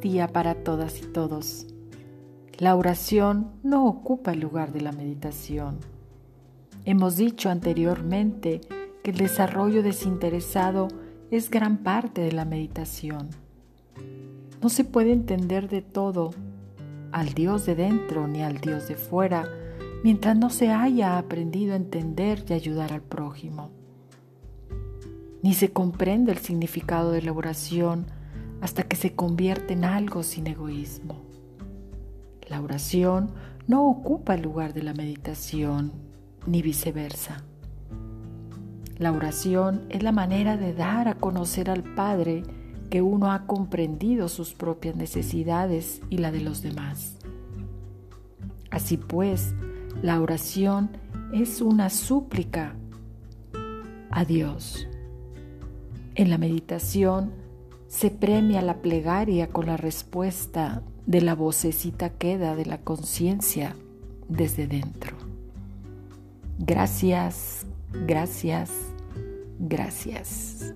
día para todas y todos. La oración no ocupa el lugar de la meditación. Hemos dicho anteriormente que el desarrollo desinteresado es gran parte de la meditación. No se puede entender de todo al Dios de dentro ni al Dios de fuera mientras no se haya aprendido a entender y ayudar al prójimo. Ni se comprende el significado de la oración hasta que se convierte en algo sin egoísmo. La oración no ocupa el lugar de la meditación, ni viceversa. La oración es la manera de dar a conocer al Padre que uno ha comprendido sus propias necesidades y la de los demás. Así pues, la oración es una súplica a Dios. En la meditación se premia la plegaria con la respuesta de la vocecita queda de la conciencia desde dentro. Gracias, gracias, gracias.